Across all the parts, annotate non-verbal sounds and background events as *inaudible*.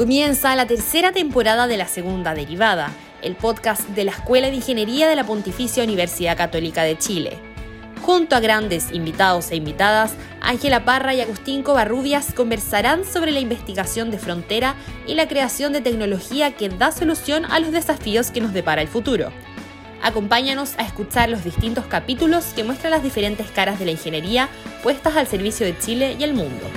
Comienza la tercera temporada de la segunda derivada, el podcast de la Escuela de Ingeniería de la Pontificia Universidad Católica de Chile. Junto a grandes invitados e invitadas, Ángela Parra y Agustín Covarrubias conversarán sobre la investigación de frontera y la creación de tecnología que da solución a los desafíos que nos depara el futuro. Acompáñanos a escuchar los distintos capítulos que muestran las diferentes caras de la ingeniería puestas al servicio de Chile y el mundo.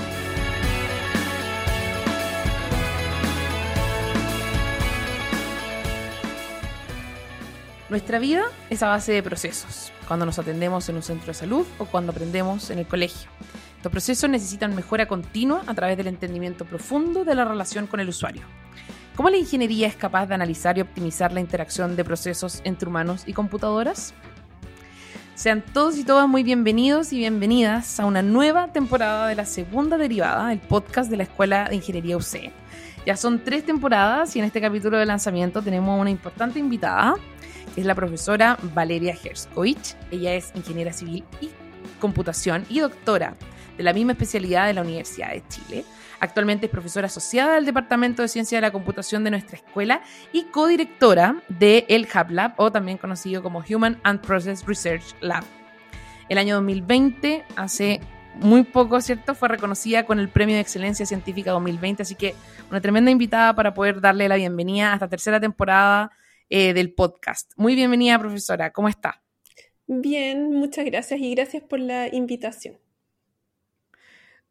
Nuestra vida es a base de procesos, cuando nos atendemos en un centro de salud o cuando aprendemos en el colegio. Estos procesos necesitan mejora continua a través del entendimiento profundo de la relación con el usuario. ¿Cómo la ingeniería es capaz de analizar y optimizar la interacción de procesos entre humanos y computadoras? Sean todos y todas muy bienvenidos y bienvenidas a una nueva temporada de la segunda derivada, el podcast de la Escuela de Ingeniería UC. Ya son tres temporadas y en este capítulo de lanzamiento tenemos una importante invitada es la profesora Valeria Herskovich. Ella es ingeniera civil y computación y doctora de la misma especialidad de la Universidad de Chile. Actualmente es profesora asociada del Departamento de Ciencia de la Computación de nuestra escuela y codirectora de el Hub Lab, o también conocido como Human and Process Research Lab. El año 2020, hace muy poco, ¿cierto? Fue reconocida con el Premio de Excelencia Científica 2020, así que una tremenda invitada para poder darle la bienvenida a esta tercera temporada eh, del podcast. Muy bienvenida, profesora. ¿Cómo está? Bien, muchas gracias y gracias por la invitación.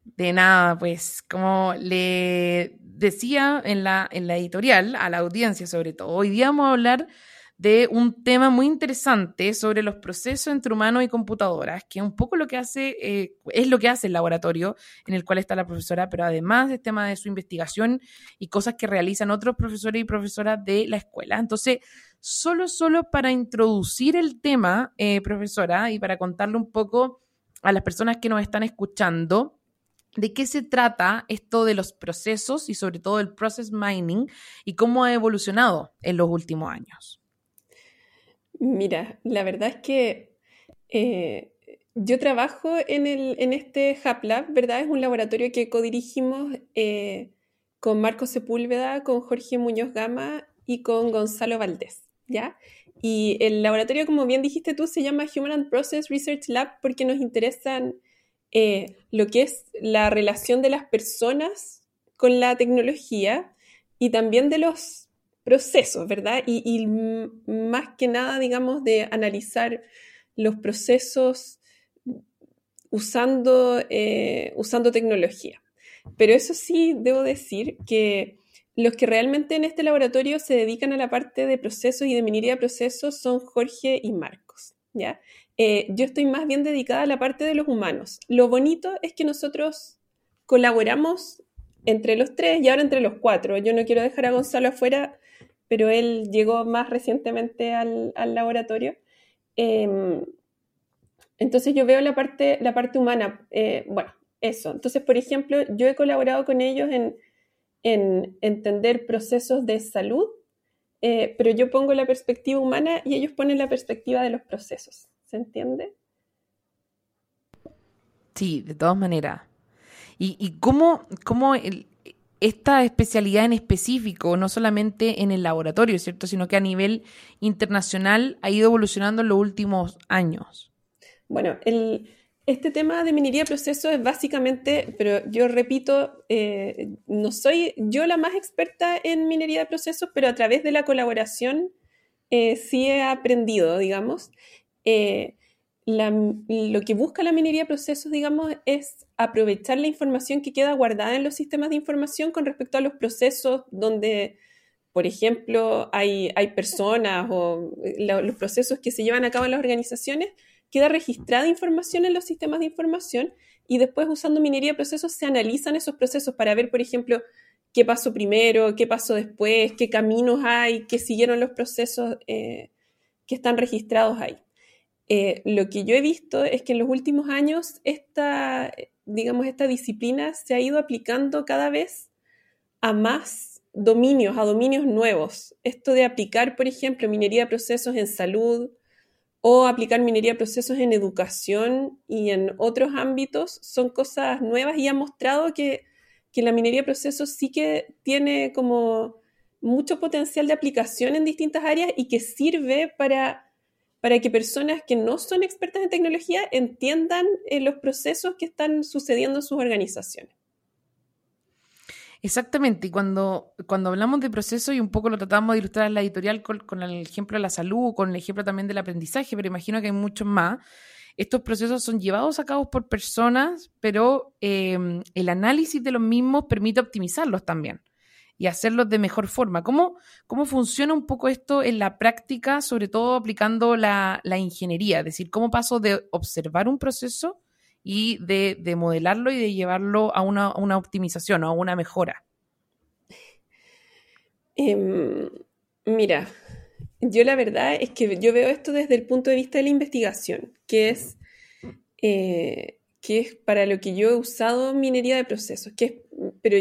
De nada, pues como le decía en la, en la editorial, a la audiencia sobre todo, hoy día vamos a hablar de un tema muy interesante sobre los procesos entre humanos y computadoras, que un poco lo que hace, eh, es lo que hace el laboratorio en el cual está la profesora, pero además del tema de su investigación y cosas que realizan otros profesores y profesoras de la escuela. Entonces, solo, solo para introducir el tema, eh, profesora, y para contarle un poco a las personas que nos están escuchando, de qué se trata esto de los procesos y sobre todo el process mining y cómo ha evolucionado en los últimos años. Mira, la verdad es que eh, yo trabajo en, el, en este Hub Lab, ¿verdad? Es un laboratorio que codirigimos eh, con Marco Sepúlveda, con Jorge Muñoz Gama y con Gonzalo Valdés, ¿ya? Y el laboratorio, como bien dijiste tú, se llama Human and Process Research Lab porque nos interesan eh, lo que es la relación de las personas con la tecnología y también de los procesos, ¿verdad? Y, más que nada, digamos, de analizar los procesos usando, eh, usando tecnología. Pero eso sí, debo decir que los que realmente en este laboratorio se dedican a la parte de procesos y de minería de procesos son Jorge y Marcos, ¿ya? Eh, yo estoy más bien dedicada a la parte de los humanos. Lo bonito es que nosotros colaboramos entre los tres y ahora entre los cuatro. Yo no quiero dejar a Gonzalo afuera pero él llegó más recientemente al, laboratorio. Em, entonces yo veo la parte, la parte humana. Eh, bueno, eso. Entonces, por ejemplo, yo he colaborado con ellos en, entender procesos de salud, eh, pero yo pongo la perspectiva humana y ellos ponen la perspectiva de los procesos. ¿Se entiende? Sí, de todas maneras. ¿Y, cómo, cómo el, esta especialidad en específico, no solamente en el laboratorio, ¿cierto? Sino que a nivel internacional ha ido evolucionando en los últimos años. Bueno, este tema de minería de procesos es básicamente, pero yo repito, eh, no soy yo la más experta en minería de procesos, pero a través de la colaboración eh, sí he aprendido, digamos. Eh, lo que busca la minería de procesos, digamos, es aprovechar la información que queda guardada en los sistemas de información con respecto a los procesos donde, por ejemplo, hay, hay personas o eh, los procesos que se llevan a cabo en las organizaciones, queda registrada información en los sistemas de información y después usando minería de procesos se analizan esos procesos para ver, por ejemplo, qué pasó primero, qué pasó después, qué caminos hay, qué siguieron los procesos eh, que están registrados ahí. Eh, lo que yo he visto es que en los últimos años esta, digamos, esta disciplina se ha ido aplicando cada vez a más dominios, a dominios nuevos. Esto de aplicar, por ejemplo, minería de procesos en salud o aplicar minería de procesos en educación y en otros ámbitos son cosas nuevas y ha mostrado que que la minería de procesos sí que tiene como mucho potencial de aplicación en distintas áreas y que sirve para, para que personas que no son expertas en tecnología entiendan eh, los procesos que están sucediendo en sus organizaciones. Exactamente, y cuando, cuando hablamos de proceso, y un poco lo tratamos de ilustrar en la editorial con, el ejemplo de la salud, con el ejemplo también del aprendizaje, pero imagino que hay muchos más, estos procesos son llevados a cabo por personas, pero em, el análisis de los mismos permite optimizarlos también y hacerlos de mejor forma. ¿Cómo, cómo funciona un poco esto en la práctica, sobre todo aplicando la, la ingeniería? Es decir, ¿cómo paso de observar un proceso y de, modelarlo y de llevarlo a una, optimización o a una mejora? Em, mira, yo la verdad es que yo veo esto desde el punto de vista de la investigación, que es, eh, que es para lo que yo he usado minería de procesos, que pero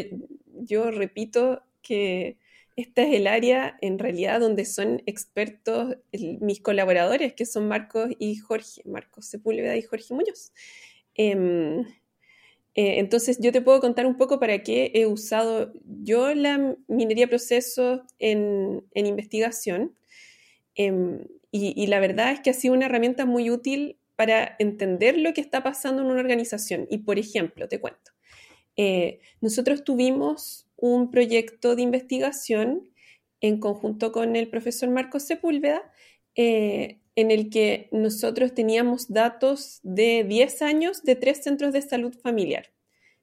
yo repito que esta es el área en realidad donde son expertos mis colaboradores, que son Marcos y Jorge, Marcos Sepúlveda y Jorge Muñoz. Em, eh, entonces, yo te puedo contar un poco para qué he usado yo la minería proceso en, en investigación. Em, y, la verdad es que ha sido una herramienta muy útil para entender lo que está pasando en una organización. Y, por ejemplo, te cuento, eh, nosotros tuvimos un proyecto de investigación en conjunto con el profesor Marcos Sepúlveda, eh, en el que nosotros teníamos datos de 10 años de tres centros de salud familiar.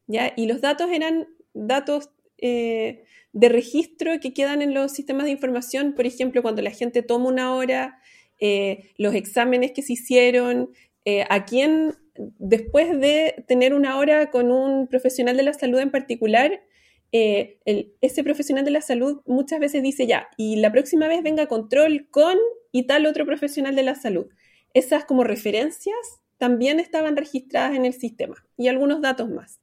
¿ya? Y los datos eran datos eh, de registro que quedan en los sistemas de información, por ejemplo, cuando la gente toma una hora, eh, los exámenes que se hicieron, a quién, después de tener una hora con un profesional de la salud en particular, ese profesional de la salud muchas veces dice ya, y la próxima vez venga control con y tal otro profesional de la salud. Esas como referencias también estaban registradas en el sistema y algunos datos más.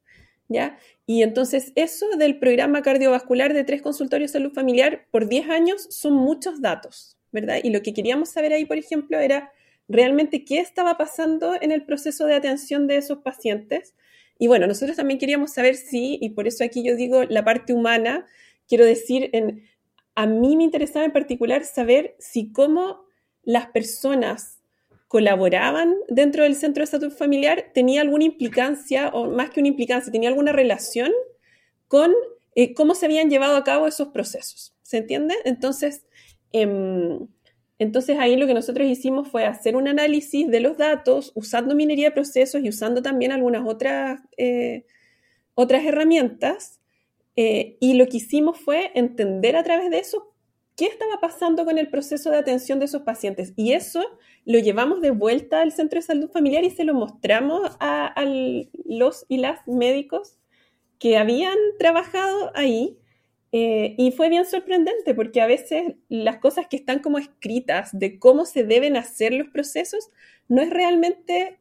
¿Ya? Y entonces eso del programa cardiovascular de tres consultorios de salud familiar por 10 años son muchos datos, ¿verdad? Y lo que queríamos saber ahí, por ejemplo, era realmente qué estaba pasando en el proceso de atención de esos pacientes. Y bueno, nosotros también queríamos saber si, y por eso aquí yo digo la parte humana, quiero decir, en a mí me interesaba en particular saber si cómo las personas colaboraban dentro del centro de salud familiar tenía alguna implicancia, o más que una implicancia, tenía alguna relación con eh, cómo se habían llevado a cabo esos procesos. ¿Se entiende? Entonces, em, entonces ahí lo que nosotros hicimos fue hacer un análisis de los datos usando minería de procesos y usando también algunas otras, eh, otras herramientas eh, y lo que hicimos fue entender a través de eso qué estaba pasando con el proceso de atención de esos pacientes. Y eso lo llevamos de vuelta al centro de salud familiar y se lo mostramos a, los y las médicos que habían trabajado ahí. Eh, y fue bien sorprendente porque a veces las cosas que están como escritas de cómo se deben hacer los procesos no es realmente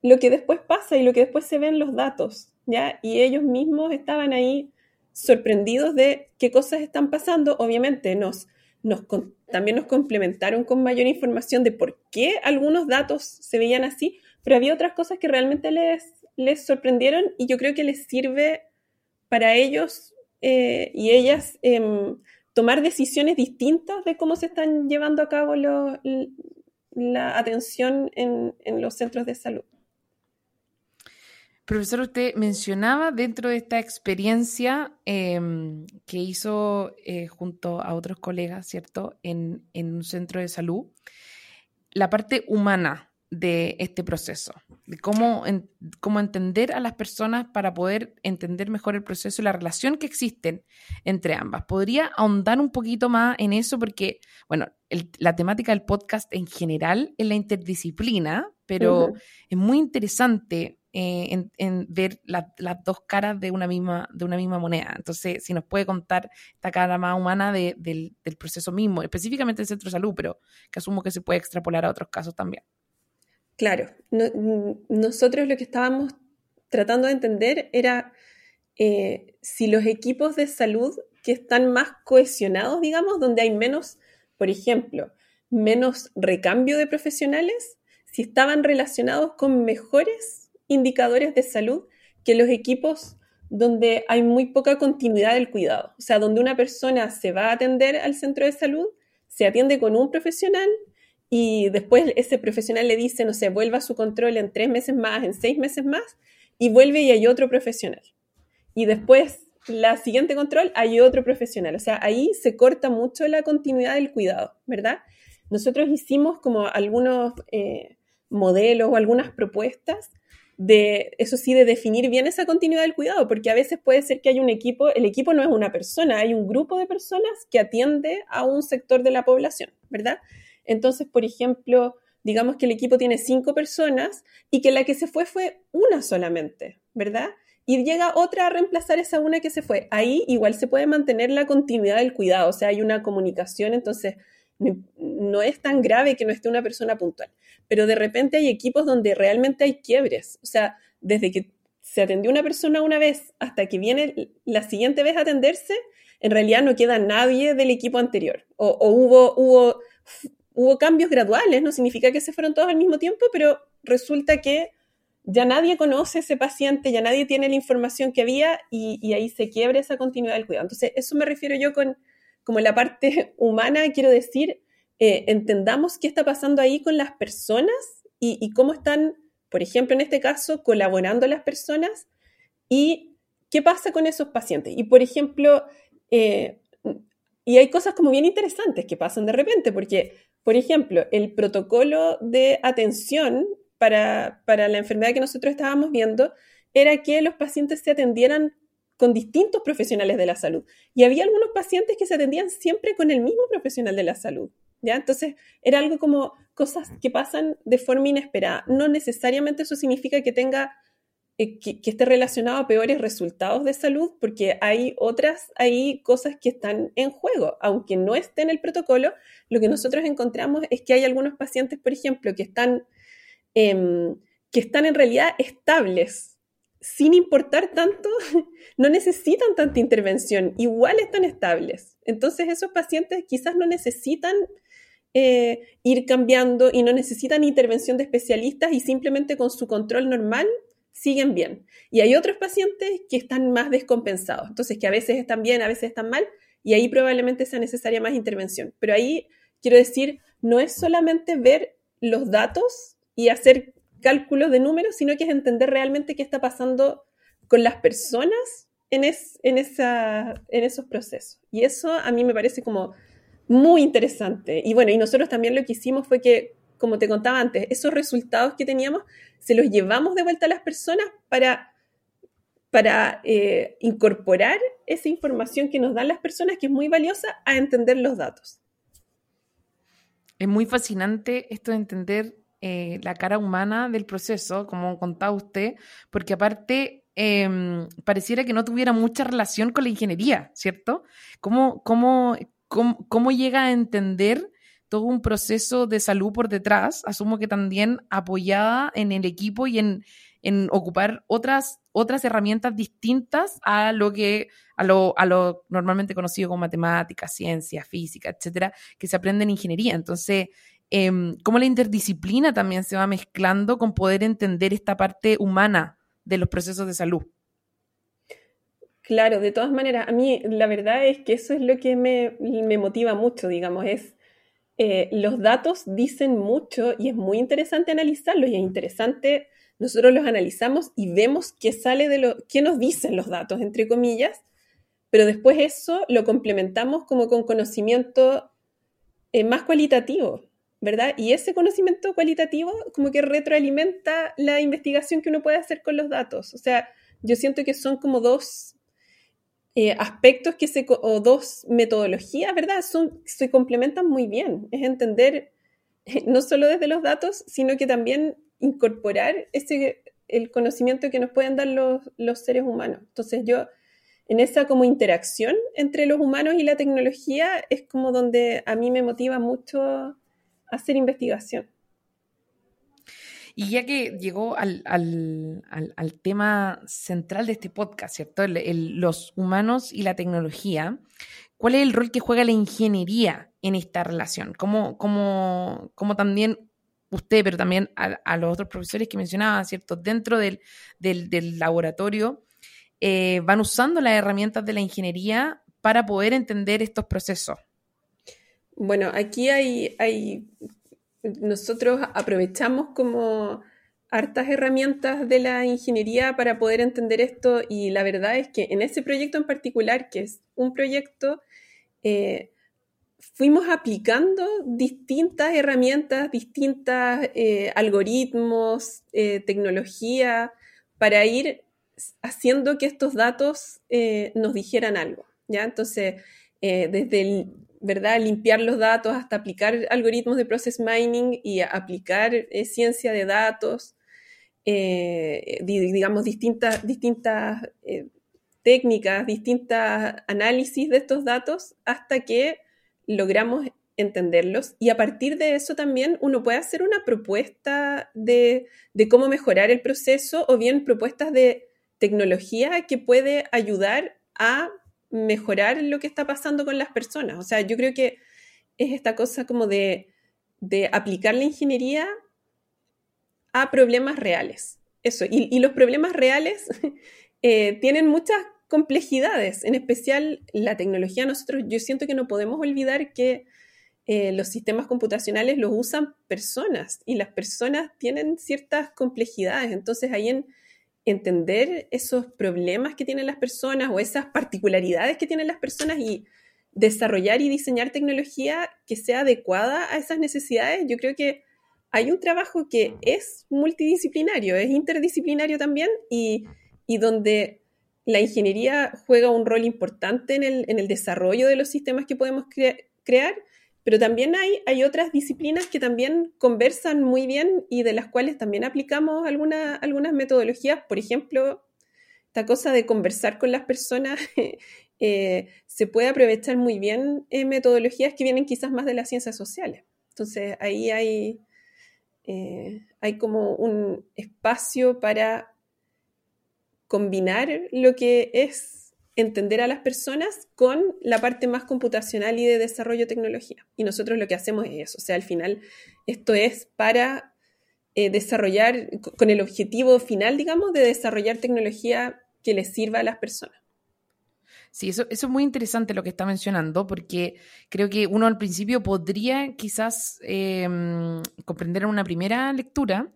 lo que después pasa y lo que después se ve en los datos, ¿ya? Y ellos mismos estaban ahí sorprendidos de qué cosas están pasando. Obviamente nos, nos, también nos complementaron con mayor información de por qué algunos datos se veían así, pero había otras cosas que realmente les, les sorprendieron y yo creo que les sirve para ellos eh, y ellas em, tomar decisiones distintas de cómo se están llevando a cabo la atención en los centros de salud. Profesor, usted mencionaba dentro de esta experiencia em, que hizo eh, junto a otros colegas, ¿cierto?, en, un centro de salud, la parte humana de este proceso, de cómo, cómo entender a las personas para poder entender mejor el proceso y la relación que existen entre ambas. ¿Podría ahondar un poquito más en eso? Porque, bueno, la temática del podcast en general es la interdisciplina, pero es muy interesante eh, en, ver las dos caras de una, misma, de una misma moneda. Entonces, si nos puede contar esta cara más humana del, proceso mismo, específicamente del centro de salud, pero que asumo que se puede extrapolar a otros casos también. Claro, nosotros lo que estábamos tratando de entender era eh, si los equipos de salud que están más cohesionados, digamos, donde hay menos, por ejemplo, menos recambio de profesionales, si estaban relacionados con mejores indicadores de salud que los equipos donde hay muy poca continuidad del cuidado. O sea, donde una persona se va a atender al centro de salud, se atiende con un profesional y después ese profesional le dice, no sé, vuelva a su control en tres meses más, en seis meses más, y vuelve y hay otro profesional. Y después, la siguiente control, hay otro profesional. O sea, ahí se corta mucho la continuidad del cuidado, ¿verdad? Nosotros hicimos como algunos eh, modelos o algunas propuestas de, eso sí, de definir bien esa continuidad del cuidado, porque a veces puede ser que hay un equipo, el equipo no es una persona, hay un grupo de personas que atiende a un sector de la población, ¿verdad? Entonces, por ejemplo, digamos que el equipo tiene cinco personas y que la que se fue fue una solamente, ¿verdad? Y llega otra a reemplazar esa una que se fue. Ahí igual se puede mantener la continuidad del cuidado, o sea, hay una comunicación, entonces no es tan grave que no esté una persona puntual. Pero de repente hay equipos donde realmente hay quiebres. O sea, desde que se atendió una persona una vez hasta que viene la siguiente vez a atenderse, en realidad no queda nadie del equipo anterior. O, hubo, hubo, hubo cambios graduales, no significa que se fueron todos al mismo tiempo, pero resulta que ya nadie conoce ese paciente, ya nadie tiene la información que había y, y ahí se quiebra esa continuidad del cuidado. Entonces, eso me refiero yo con como la parte *laughs* humana, quiero decir, eh, entendamos qué está pasando ahí con las personas y, cómo están, por ejemplo, en este caso, colaborando las personas y qué pasa con esos pacientes. Y, por ejemplo, eh, y hay cosas como bien interesantes que pasan de repente, porque, por ejemplo, el protocolo de atención para, para la enfermedad que nosotros estábamos viendo era que los pacientes se atendieran con distintos profesionales de la salud. Y había algunos pacientes que se atendían siempre con el mismo profesional de la salud. ¿ya? Entonces, era algo como cosas que pasan de forma inesperada. No necesariamente eso significa que tenga eh, que, esté relacionado a peores resultados de salud, porque hay otras, hay cosas que están en juego. Aunque no esté en el protocolo, lo que nosotros encontramos es que hay algunos pacientes, por ejemplo, que están, em, que están en realidad estables sin importar tanto, *laughs* no necesitan tanta intervención, igual están estables. Entonces esos pacientes quizás no necesitan eh, ir cambiando y no necesitan intervención de especialistas y simplemente con su control normal siguen bien. Y hay otros pacientes que están más descompensados, entonces que a veces están bien, a veces están mal, y ahí probablemente sea necesaria más intervención. Pero ahí quiero decir, no es solamente ver los datos y hacer cálculos de números, sino que es entender realmente qué está pasando con las personas en, en, esa, en esos procesos. Y eso a mí me parece como muy interesante. Y bueno, y nosotros también lo que hicimos fue que, como te contaba antes, esos resultados que teníamos se los llevamos de vuelta a las personas para, para eh, incorporar esa información que nos dan las personas, que es muy valiosa, a entender los datos. Es muy fascinante esto de entender eh, la cara humana del proceso, como contaba usted, porque aparte em, pareciera que no tuviera mucha relación con la ingeniería, ¿cierto? ¿Cómo, cómo, cómo, llega a entender todo un proceso de salud por detrás? Asumo que también apoyada en el equipo y en, ocupar otras, otras herramientas distintas a lo que a lo, a lo normalmente conocido como matemáticas, ciencia, física, etcétera, que se aprende en ingeniería. Entonces, eh, cómo la interdisciplina también se va mezclando con poder entender esta parte humana de los procesos de salud. Claro, de todas maneras, a mí la verdad es que eso es lo que me, motiva mucho, digamos, es eh, los datos dicen mucho y es muy interesante analizarlos y es interesante, nosotros los analizamos y vemos qué sale de lo, qué nos dicen los datos, entre comillas, pero después eso lo complementamos como con conocimiento eh, más cualitativo. ¿verdad? Y ese conocimiento cualitativo como que retroalimenta la investigación que uno puede hacer con los datos. O sea, yo siento que son como dos eh, aspectos que se, o dos metodologías, ¿verdad? Son, se complementan muy bien. Es entender *laughs* no solo desde los datos, sino que también incorporar ese, el conocimiento que nos pueden dar los, los seres humanos. Entonces yo, en esa como interacción entre los humanos y la tecnología, es como donde a mí me motiva mucho hacer investigación. Y ya que llegó al, tema central de este podcast, ¿cierto? los humanos y la tecnología, ¿cuál es el rol que juega la ingeniería en esta relación? ¿Cómo, cómo, cómo también usted, pero también a, los otros profesores que mencionaba, ¿cierto? Dentro del, del, laboratorio, eh, van usando las herramientas de la ingeniería para poder entender estos procesos? Bueno, aquí hay, hay nosotros aprovechamos como hartas herramientas de la ingeniería para poder entender esto y la verdad es que en ese proyecto en particular, que es un proyecto, eh, fuimos aplicando distintas herramientas, distintos eh, algoritmos, eh, tecnología, para ir haciendo que estos datos nos dijeran algo. ¿ya? Entonces, desde el, ¿verdad? Limpiar los datos hasta aplicar algoritmos de process mining y aplicar eh, ciencia de datos, eh, digamos, distintas, distintas eh, técnicas, distintos análisis de estos datos hasta que logramos entenderlos y a partir de eso también uno puede hacer una propuesta de, de cómo mejorar el proceso o bien propuestas de tecnología que puede ayudar a mejorar lo que está pasando con las personas. O sea, yo creo que es esta cosa como de, aplicar la ingeniería a problemas reales. Eso, y, los problemas reales *laughs* eh, tienen muchas complejidades, en especial la tecnología. Nosotros, yo siento que no podemos olvidar que eh, los sistemas computacionales los usan personas y las personas tienen ciertas complejidades. Entonces, ahí en, entender esos problemas que tienen las personas o esas particularidades que tienen las personas y desarrollar y diseñar tecnología que sea adecuada a esas necesidades, yo creo que hay un trabajo que es multidisciplinario, es interdisciplinario también y, donde la ingeniería juega un rol importante en el, desarrollo de los sistemas que podemos crear, pero también hay, hay otras disciplinas que también conversan muy bien y de las cuales también aplicamos algunas metodologías. Por ejemplo, esta cosa de conversar con las personas *laughs* eh, se puede aprovechar muy bien en metodologías que vienen quizás más de las ciencias sociales. Entonces ahí hay, eh, hay como un espacio para combinar lo que es entender a las personas con la parte más computacional y de desarrollo de tecnología. Y nosotros lo que hacemos es eso, o sea, al final esto es para eh, desarrollar, con el objetivo final, digamos, de desarrollar tecnología que les sirva a las personas. Sí, eso, eso es muy interesante lo que está mencionando, porque creo que uno al principio podría quizás em, comprender en una primera lectura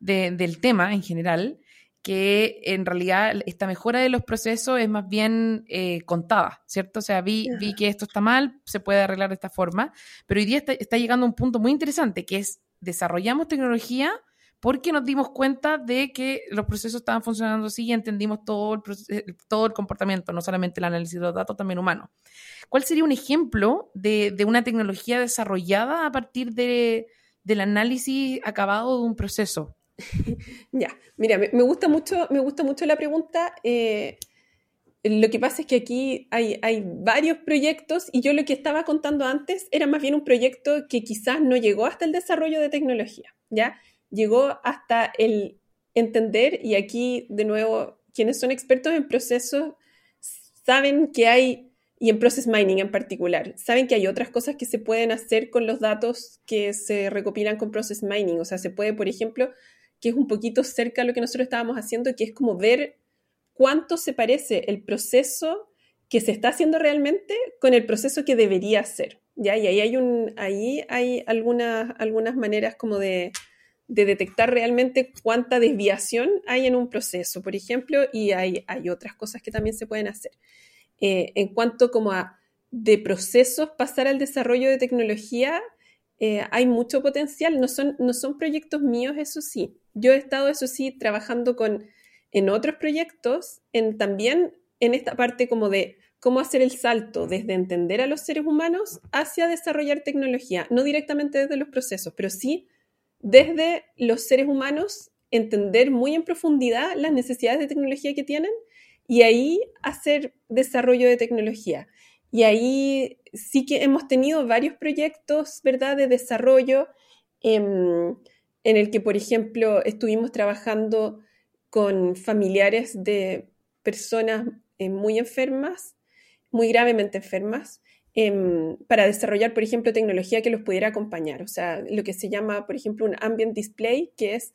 del tema en general, que en realidad esta mejora de los procesos es más bien eh, contada, ¿cierto? O sea, vi, vi, que esto está mal, se puede arreglar de esta forma, pero hoy día está, está, llegando a un punto muy interesante, que es desarrollamos tecnología porque nos dimos cuenta de que los procesos estaban funcionando así y entendimos todo el, eh, todo el comportamiento, no solamente el análisis de los datos, también humano. ¿Cuál sería un ejemplo de, de una tecnología desarrollada a partir de, del análisis acabado de un proceso? *laughs* ya, mira, me, gusta mucho, me gusta mucho la pregunta. Eh, lo que pasa es que aquí hay, hay, varios proyectos y yo lo que estaba contando antes era más bien un proyecto que quizás no llegó hasta el desarrollo de tecnología, ¿ya? Llegó hasta el entender, y aquí de nuevo, quienes son expertos en procesos saben que hay, y en process mining en particular, saben que hay otras cosas que se pueden hacer con los datos que se recopilan con process mining. O sea, se puede, por ejemplo, que es un poquito cerca a lo que nosotros estábamos haciendo, que es como ver cuánto se parece el proceso que se está haciendo realmente con el proceso que debería ser. ¿ya? Y ahí hay, ahí hay algunas, algunas maneras como de, detectar realmente cuánta desviación hay en un proceso, por ejemplo, y hay, hay otras cosas que también se pueden hacer. Eh, en cuanto como a de procesos pasar al desarrollo de tecnología, eh, hay mucho potencial. No son, no son proyectos míos, eso sí. Yo he estado, eso sí, trabajando con, en otros proyectos, en, también en esta parte como de cómo hacer el salto desde entender a los seres humanos hacia desarrollar tecnología, no directamente desde los procesos, pero sí desde los seres humanos, entender muy en profundidad las necesidades de tecnología que tienen y ahí hacer desarrollo de tecnología. Y ahí sí que hemos tenido varios proyectos, ¿verdad?, de desarrollo en, el que, por ejemplo, estuvimos trabajando con familiares de personas eh, muy enfermas, muy gravemente enfermas, em, para desarrollar, por ejemplo, tecnología que los pudiera acompañar. O sea, lo que se llama, por ejemplo, un ambient display, que es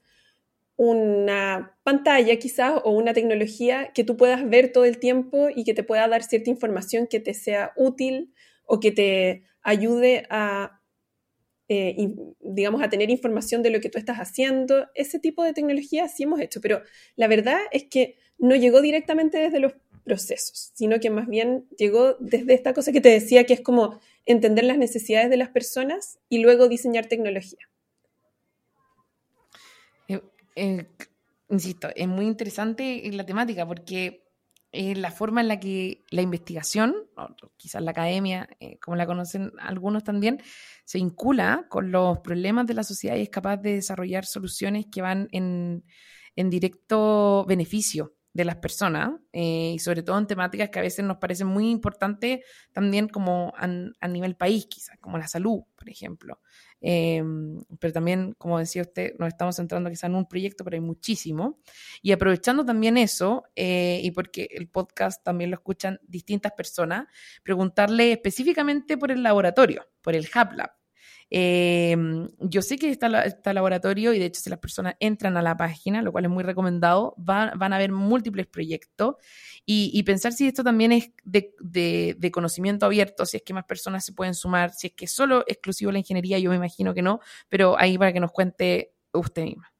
una pantalla quizás o una tecnología que tú puedas ver todo el tiempo y que te pueda dar cierta información que te sea útil o que te ayude a, eh, digamos, a tener información de lo que tú estás haciendo. Ese tipo de tecnología sí hemos hecho, pero la verdad es que no llegó directamente desde los procesos, sino que más bien llegó desde esta cosa que te decía, que es como entender las necesidades de las personas y luego diseñar tecnología. Eh, insisto, es muy interesante la temática porque es la forma en la que la investigación, o quizás la academia, eh, como la conocen algunos también, se vincula con los problemas de la sociedad y es capaz de desarrollar soluciones que van en, en directo beneficio de las personas eh, y sobre todo en temáticas que a veces nos parecen muy importantes también como a, nivel país, quizás, como la salud, por ejemplo. Em, pero también, como decía usted, nos estamos centrando quizás en un proyecto, pero hay muchísimo. Y aprovechando también eso, eh, y porque el podcast también lo escuchan distintas personas, preguntarle específicamente por el laboratorio, por el Hub Em, yo sé que está, está laboratorio y de hecho si las personas entran a la página, lo cual es muy recomendado, van a ver múltiples proyectos y, pensar si esto también es de, de, conocimiento abierto, si es que más personas se pueden sumar, si es que solo exclusivo la ingeniería, yo me imagino que no, pero ahí para que nos cuente usted misma.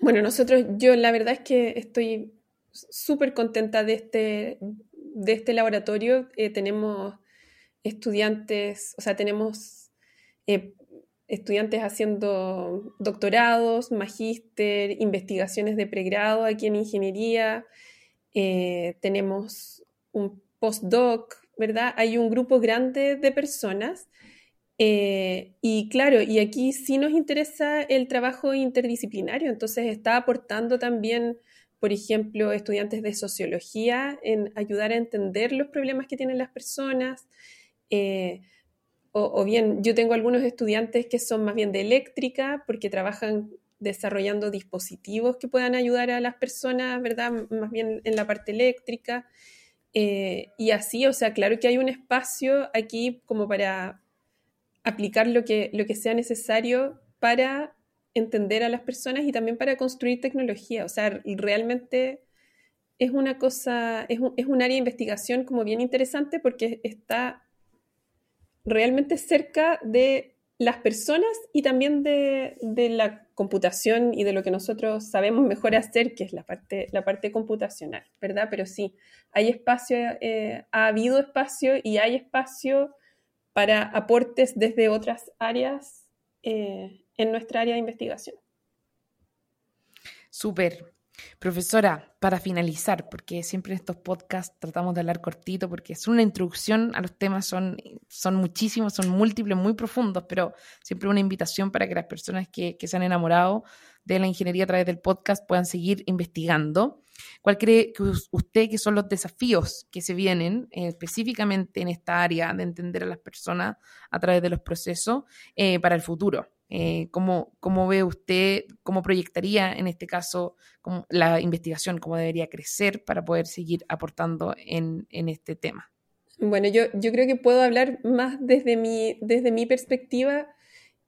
Bueno, nosotros, yo la verdad es que estoy súper contenta de este, de este laboratorio. Eh, tenemos estudiantes, o sea, tenemos eh, estudiantes haciendo doctorados, magíster, investigaciones de pregrado aquí en ingeniería, eh, tenemos un postdoc, ¿verdad? Hay un grupo grande de personas. Eh, y claro, y aquí sí nos interesa el trabajo interdisciplinario, entonces está aportando también, por ejemplo, estudiantes de sociología en ayudar a entender los problemas que tienen las personas. O, bien, yo tengo algunos estudiantes que son más bien de eléctrica porque trabajan desarrollando dispositivos que puedan ayudar a las personas, ¿verdad? Más bien en la parte eléctrica. Eh, y así, o sea, claro que hay un espacio aquí como para aplicar lo que, lo que sea necesario para entender a las personas y también para construir tecnología. O sea, realmente es una cosa, es un, es un área de investigación como bien interesante porque está realmente cerca de las personas y también de, la computación y de lo que nosotros sabemos mejor hacer, que es la parte, la parte computacional, ¿verdad? Pero sí, hay espacio, eh, ha habido espacio y hay espacio para aportes desde otras áreas eh, en nuestra área de investigación. Súper. Profesora, para finalizar, porque siempre en estos podcasts tratamos de hablar cortito, porque es una introducción a los temas, son, son muchísimos, son múltiples, muy profundos, pero siempre una invitación para que las personas que, se han enamorado de la ingeniería a través del podcast puedan seguir investigando. ¿Cuál cree que usted que son los desafíos que se vienen eh, específicamente en esta área de entender a las personas a través de los procesos eh, para el futuro? Eh, ¿cómo, ve usted, cómo proyectaría en este caso la investigación, cómo debería crecer para poder seguir aportando en, este tema? Bueno, yo, yo, creo que puedo hablar más desde mi, desde mi perspectiva.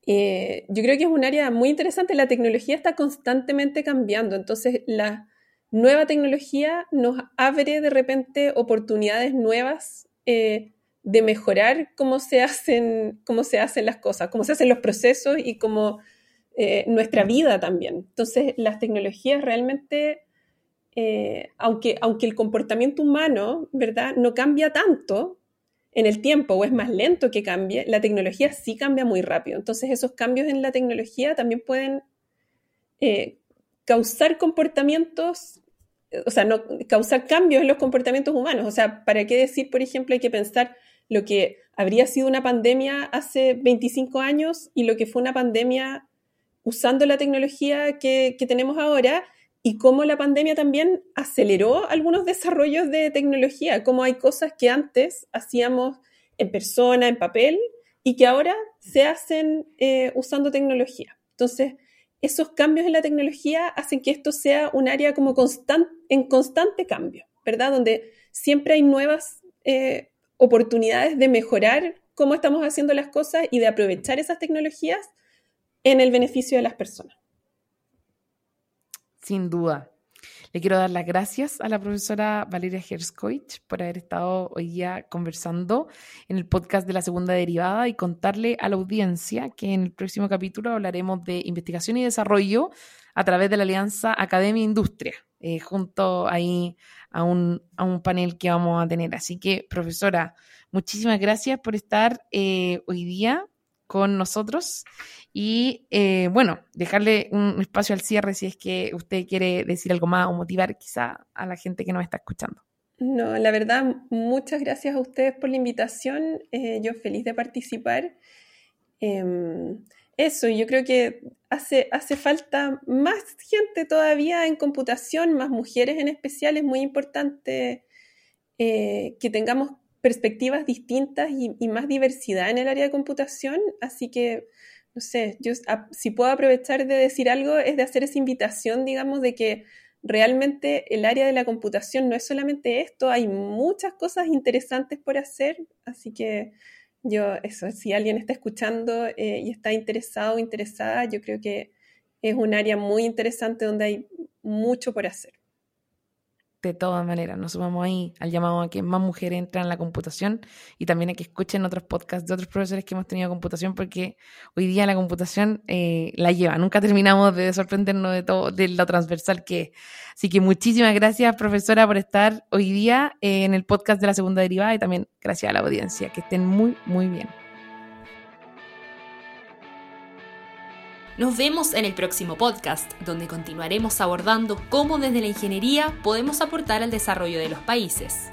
Eh, yo creo que es un área muy interesante. La tecnología está constantemente cambiando, entonces la nueva tecnología nos abre de repente oportunidades nuevas eh, de mejorar cómo se hacen, cómo se hacen las cosas, cómo se hacen los procesos y cómo eh, nuestra vida también. Entonces, las tecnologías realmente, eh, aunque, aunque el comportamiento humano, ¿verdad?, no cambia tanto en el tiempo o es más lento que cambie, la tecnología sí cambia muy rápido. Entonces, esos cambios en la tecnología también pueden eh, causar comportamientos o sea, no causar cambios en los comportamientos humanos. O sea, ¿para qué decir, por ejemplo, hay que pensar lo que habría sido una pandemia hace 25 años y lo que fue una pandemia usando la tecnología que, tenemos ahora y cómo la pandemia también aceleró algunos desarrollos de tecnología, cómo hay cosas que antes hacíamos en persona, en papel, y que ahora se hacen eh, usando tecnología. Entonces, esos cambios en la tecnología hacen que esto sea un área como en constante cambio, ¿verdad? Donde siempre hay nuevas eh, oportunidades de mejorar cómo estamos haciendo las cosas y de aprovechar esas tecnologías en el beneficio de las personas. Sin duda. Le quiero dar las gracias a la profesora Valeria Herskoich por haber estado hoy día conversando en el podcast de la segunda derivada y contarle a la audiencia que en el próximo capítulo hablaremos de investigación y desarrollo a través de la alianza Academia Industria, eh, junto ahí a un, a un panel que vamos a tener. Así que, profesora, muchísimas gracias por estar eh, hoy día con nosotros y eh, bueno, dejarle un espacio al cierre si es que usted quiere decir algo más o motivar quizá a la gente que nos está escuchando. No, la verdad, muchas gracias a ustedes por la invitación. Yo feliz de participar. Eso, yo creo que hace, hace falta más gente todavía en computación, más mujeres en especial. Es muy importante eh, que tengamos perspectivas distintas y, más diversidad en el área de computación. Así que, no sé, yo si puedo aprovechar de decir algo, es de hacer esa invitación, digamos, de que realmente el área de la computación no es solamente esto, hay muchas cosas interesantes por hacer. Así que yo, eso, si alguien está escuchando eh, y está interesado o interesada, yo creo que es un área muy interesante donde hay mucho por hacer de todas maneras, nos sumamos ahí al llamado a que más mujeres entren en la computación y también a que escuchen otros podcasts de otros profesores que hemos tenido computación, porque hoy día la computación eh, la lleva. Nunca terminamos de sorprendernos de todo, de lo transversal que es. Así que muchísimas gracias, profesora, por estar hoy día eh, en el podcast de la segunda derivada y también gracias a la audiencia. Que estén muy, muy bien. Nos vemos en el próximo podcast, donde continuaremos abordando cómo desde la ingeniería podemos aportar al desarrollo de los países.